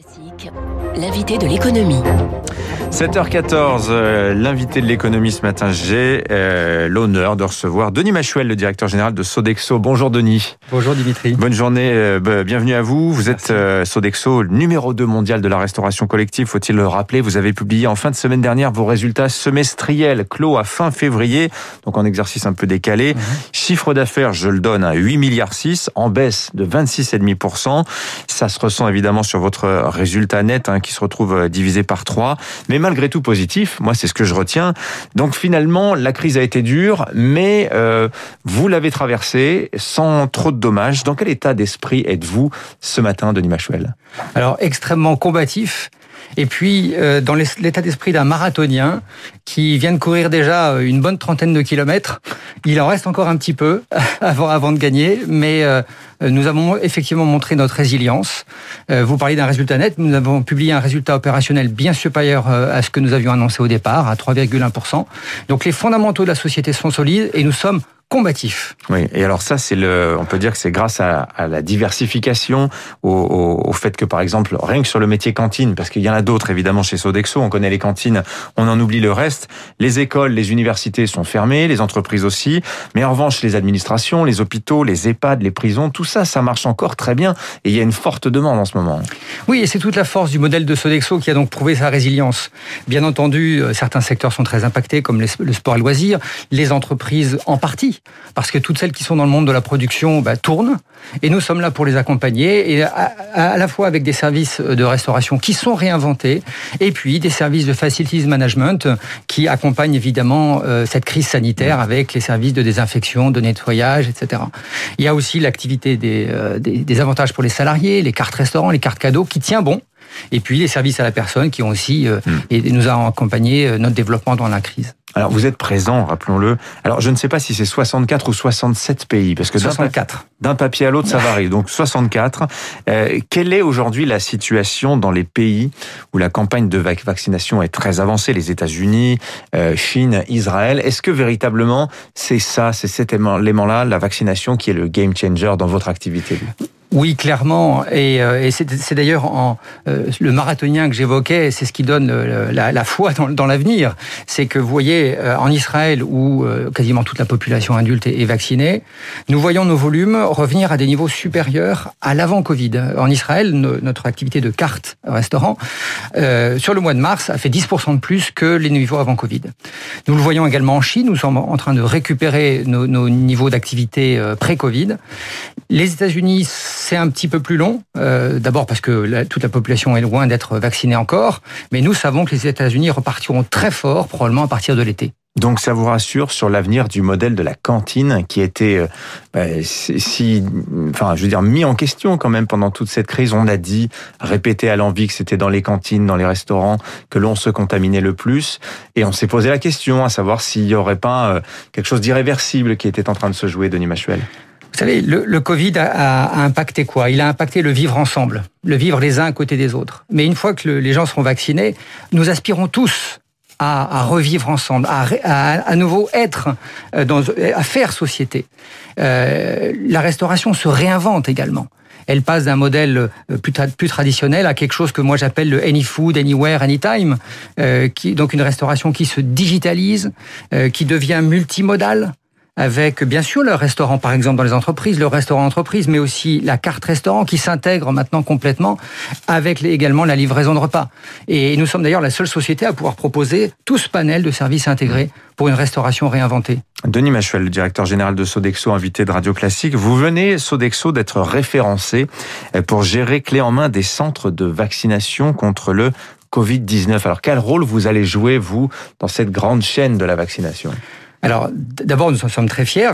Classique, l'invité de l'économie. 7h14, euh, l'invité de l'économie ce matin, j'ai euh, l'honneur de recevoir Denis Machuel, le directeur général de Sodexo. Bonjour Denis. Bonjour Dimitri. Bonne journée, euh, bienvenue à vous. Vous êtes Sodexo, numéro 2 mondial de la restauration collective, faut-il le rappeler. Vous avez publié en fin de semaine dernière vos résultats semestriels clos à fin février, donc en exercice un peu décalé. Chiffre d'affaires, je le donne à 8 milliards 6, en baisse de 26,5%. Ça se ressent évidemment sur votre résultat net hein, qui se retrouve divisé par 3, mais malgré tout positif. Moi, c'est ce que je retiens. Donc finalement, la crise a été dure, mais euh, vous l'avez traversée sans trop de dommages. Dans quel état d'esprit êtes-vous ce matin, Denis Machuel? Alors extrêmement combatif. Et puis, euh, dans l'état d'esprit d'un marathonien qui vient de courir déjà une bonne trentaine de kilomètres, il en reste encore un petit peu avant, avant de gagner, mais euh, nous avons effectivement montré notre résilience. Euh, vous parlez d'un résultat net, nous avons publié un résultat opérationnel bien supérieur euh, à ce que nous avions annoncé au départ, à 3,1%. Donc les fondamentaux de la société sont solides et nous sommes combatif. Oui, et alors ça, c'est le, on peut dire que c'est grâce à, à, la diversification, au, au, au, fait que par exemple, rien que sur le métier cantine, parce qu'il y en a d'autres évidemment chez Sodexo, on connaît les cantines, on en oublie le reste. Les écoles, les universités sont fermées, les entreprises aussi, mais en revanche, les administrations, les hôpitaux, les EHPAD, les prisons, tout ça, ça marche encore très bien, et il y a une forte demande en ce moment. Oui, et c'est toute la force du modèle de Sodexo qui a donc prouvé sa résilience. Bien entendu, euh, certains secteurs sont très impactés, comme le sport et loisirs, les entreprises en partie parce que toutes celles qui sont dans le monde de la production bah, tournent, et nous sommes là pour les accompagner, et à, à, la fois avec des services de restauration qui sont réinventés, et puis des services de facilities management qui accompagnent évidemment euh, cette crise sanitaire avec les services de désinfection, de nettoyage, etc. Il y a aussi l'activité des, euh, des, des avantages pour les salariés, les cartes restaurants, les cartes cadeaux, qui tient bon. Et puis les services à la personne qui ont aussi euh, mm. et nous ont accompagné notre développement dans la crise. Alors vous êtes présent, rappelons-le. Alors je ne sais pas si c'est 64 ou 67 pays, parce que 64. D'un papier à l'autre, ça varie. Donc 64. Euh, quelle est aujourd'hui la situation dans les pays où la campagne de vaccination est très avancée, les États-Unis, euh, Chine, Israël Est-ce que véritablement c'est ça, c'est cet élément-là, la vaccination, qui est le game changer dans votre activité? Oui, clairement. Et, euh, et c'est d'ailleurs euh, le marathonien que j'évoquais, c'est ce qui donne le, la, la, foi dans, dans l'avenir. C'est que vous voyez, euh, en Israël, où euh, quasiment toute la population adulte est, vaccinée, nous voyons nos volumes revenir à des niveaux supérieurs à l'avant Covid. En Israël, no, notre activité de carte restaurant, euh, sur le mois de mars, a fait 10% de plus que les niveaux avant Covid. Nous le voyons également en Chine. Nous sommes en train de récupérer nos, nos niveaux d'activité pré-Covid. Les États-Unis c'est un petit peu plus long. Euh, D'abord parce que toute la population est loin d'être vaccinée encore, mais nous savons que les États-Unis repartiront très fort, probablement à partir de l'été. Donc ça vous rassure sur l'avenir du modèle de la cantine qui était euh, si, enfin, je veux dire, mis en question quand même pendant toute cette crise. On a dit, répété à l'envie que c'était dans les cantines, dans les restaurants que l'on se contaminait le plus, et on s'est posé la question à savoir s'il y aurait pas euh, quelque chose d'irréversible qui était en train de se jouer, Denis Machuel. Vous savez, le, le Covid a, a, impacté quoi? Il a impacté le vivre ensemble, le vivre les uns à côté des autres. Mais une fois que le, les gens seront vaccinés, nous aspirons tous à, à revivre ensemble, à, à, à, nouveau être dans, à faire société. Euh, la restauration se réinvente également elle passe d'un modèle plus, tra plus, traditionnel à quelque chose que moi j'appelle le any food, anywhere, anytime, euh, qui, donc une restauration qui se digitalise, euh, qui devient multimodale avec bien sûr le restaurant par exemple dans les entreprises, le restaurant entreprise, mais aussi la carte restaurant qui s'intègre maintenant complètement avec également la livraison de repas. Et nous sommes d'ailleurs la seule société à pouvoir proposer tout ce panel de services intégrés pour une restauration réinventée. Denis Machuel, directeur général de Sodexo, invité de Radio Classique. Vous venez, Sodexo, d'être référencé pour gérer clé en main des centres de vaccination contre le Covid-19. Alors quel rôle vous allez jouer, vous, dans cette grande chaîne de la vaccination? Alors, d'abord, nous en sommes très fiers.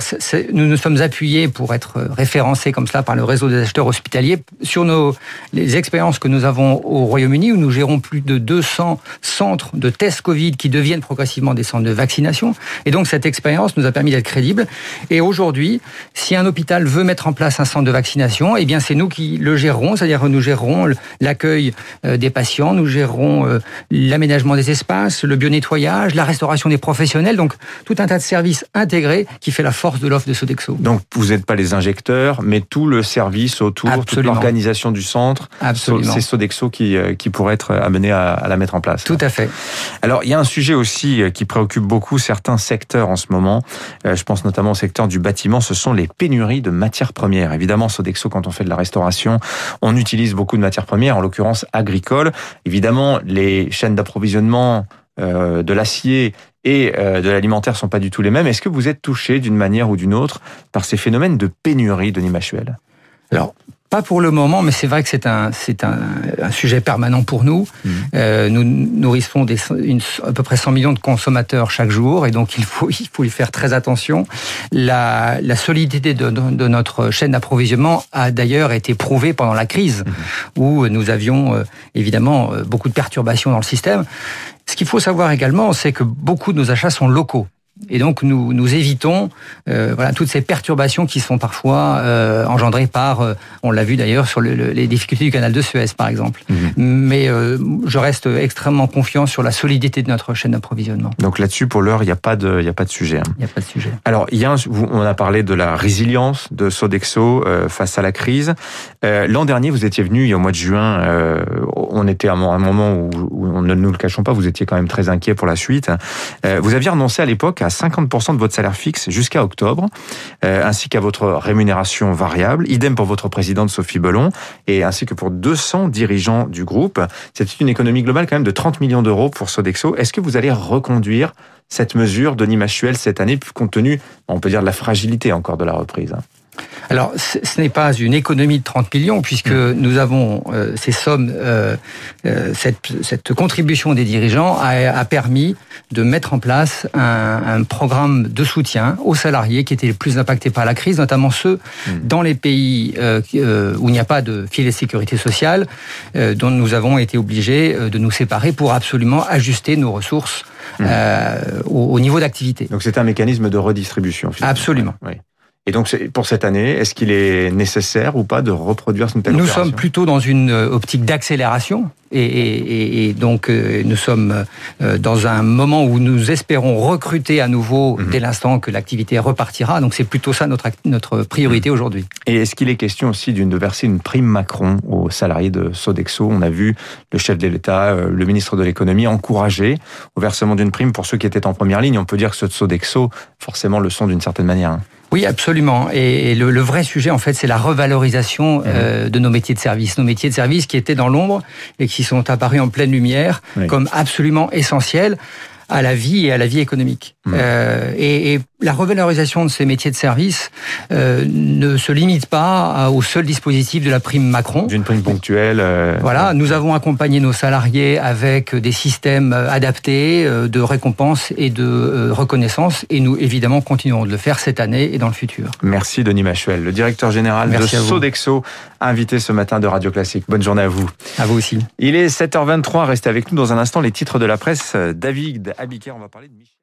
nous nous sommes appuyés pour être référencés comme cela par le réseau des acheteurs hospitaliers sur nos, les expériences que nous avons au Royaume-Uni, où nous gérons plus de 200 centres de tests Covid qui deviennent progressivement des centres de vaccination. Et donc, cette expérience nous a permis d'être crédibles. Et aujourd'hui, si un hôpital veut mettre en place un centre de vaccination, eh bien, c'est nous qui le gérerons, c'est-à-dire nous gérerons l'accueil euh, des patients, nous gérerons euh, l'aménagement des espaces, le bio-nettoyage, la restauration des professionnels, donc tout un tas de services intégrés qui fait la force de l'offre de Sodexo. Donc vous n'êtes pas les injecteurs, mais tout le service autour, Absolument. toute l'organisation du centre, Absolument. c'est Sodexo qui, euh, qui pourrait être amené à, à la mettre en place. Tout à fait. Alors, il y a un sujet aussi euh, qui préoccupe beaucoup certains secteurs en ce moment. Euh, Je pense notamment au secteur du bâtiment. Ce sont les pénuries de matières premières. Évidemment, Sodexo, quand on fait de la restauration, on utilise beaucoup de matières premières, en l'occurrence agricoles. Évidemment, les chaînes d'approvisionnement euh, de l'acier et euh, de l'alimentaire sont pas du tout les mêmes. Est-ce que vous êtes touché d'une manière ou d'une autre par ces phénomènes de pénurie, Denis Machuel? Alors, pas pour le moment, mais c'est vrai que c'est un, c'est un, un sujet permanent pour nous. Mhm. Euh, nous nourrissons des, une, à peu près 100 millions de consommateurs chaque jour, et donc il faut, il faut y faire très attention. La, la solidité de, de, notre chaîne d'approvisionnement a d'ailleurs été prouvée pendant la crise, où nous avions euh, évidemment beaucoup de perturbations dans le système. Ce qu'il faut savoir également, c'est que beaucoup de nos achats sont locaux. Et donc nous, nous évitons euh, voilà, toutes ces perturbations qui sont parfois euh, engendrées par, euh, on l'a vu d'ailleurs sur le, le, les difficultés du canal de Suez par exemple. Mhm. Mais je reste extrêmement confiant sur la solidité de notre chaîne d'approvisionnement. Donc là-dessus, pour l'heure, il n'y a pas de, il y a pas de sujet. hein. Il n'y a pas de sujet. Alors, il y a un- vous- on a parlé de la résilience de Sodexo face à la crise. L'an dernier, vous étiez venu, il y a au mois de juin, on était à un moment où, où on ne nous le cachons pas, vous étiez quand même très inquiet pour la suite. Vous aviez renoncé à l'époque à 50% de votre salaire fixe jusqu'à octobre, euh, ainsi qu'à votre rémunération variable. Idem pour votre présidente Sophie Bellon, et ainsi que pour 200 dirigeants du groupe. C'était une économie globale quand même de 30 millions d'euros pour Sodexo. Est-ce que vous allez reconduire cette mesure, Denis Machuel, cette année, compte tenu, on peut dire, de la fragilité encore de la reprise hein? Alors, ce n'est pas une économie de 30 millions, puisque nous avons euh, ces sommes, euh, euh, cette, cette contribution des dirigeants a, a permis de mettre en place un, un programme de soutien aux salariés qui étaient les plus impactés par la crise, notamment ceux dans les pays où il n'y a pas de filet de sécurité sociale, dont nous avons été obligés de nous séparer pour absolument ajuster nos ressources euh, au, au niveau d'activité. Donc c'est un mécanisme de redistribution. finalement. Absolument. Oui. Et donc pour cette année, est-ce qu'il est nécessaire ou pas de reproduire une telle Nous opération sommes plutôt dans une euh, optique d'accélération et, et- et- donc euh, nous sommes euh, dans un moment où nous espérons recruter à nouveau Mhm. dès l'instant que l'activité repartira. Donc c'est plutôt ça notre, notre priorité Mhm. aujourd'hui. Et est-ce qu'il est question aussi d'une de verser une prime Macron aux salariés de Sodexo? On a vu le chef de l'État, le ministre de l'économie encourager au versement d'une prime pour ceux qui étaient en première ligne. On peut dire que ceux de Sodexo, forcément, le sont d'une certaine manière. Oui, absolument. Et, le, le vrai sujet, en fait, c'est la revalorisation Mhm. euh, de nos métiers de service. Nos métiers de service qui étaient dans l'ombre et qui sont apparus en pleine lumière Oui. comme absolument essentiels à la vie et à la vie économique. Mhm. Euh, et, et la revalorisation de ces métiers de service euh, ne se limite pas au seul dispositif de la prime Macron. D'une prime ponctuelle. euh, Voilà, nous avons accompagné nos salariés avec des systèmes euh, adaptés de récompense et de reconnaissance, et nous évidemment continuerons de le faire cette année et dans le futur. Merci Denis Machuel, le directeur général Merci de. Sodexo, invité ce matin de Radio Classique. Bonne journée à vous. À vous aussi. Il est 7h23, restez avec nous dans un instant les titres de la presse. David Abiker, on va parler de Michel.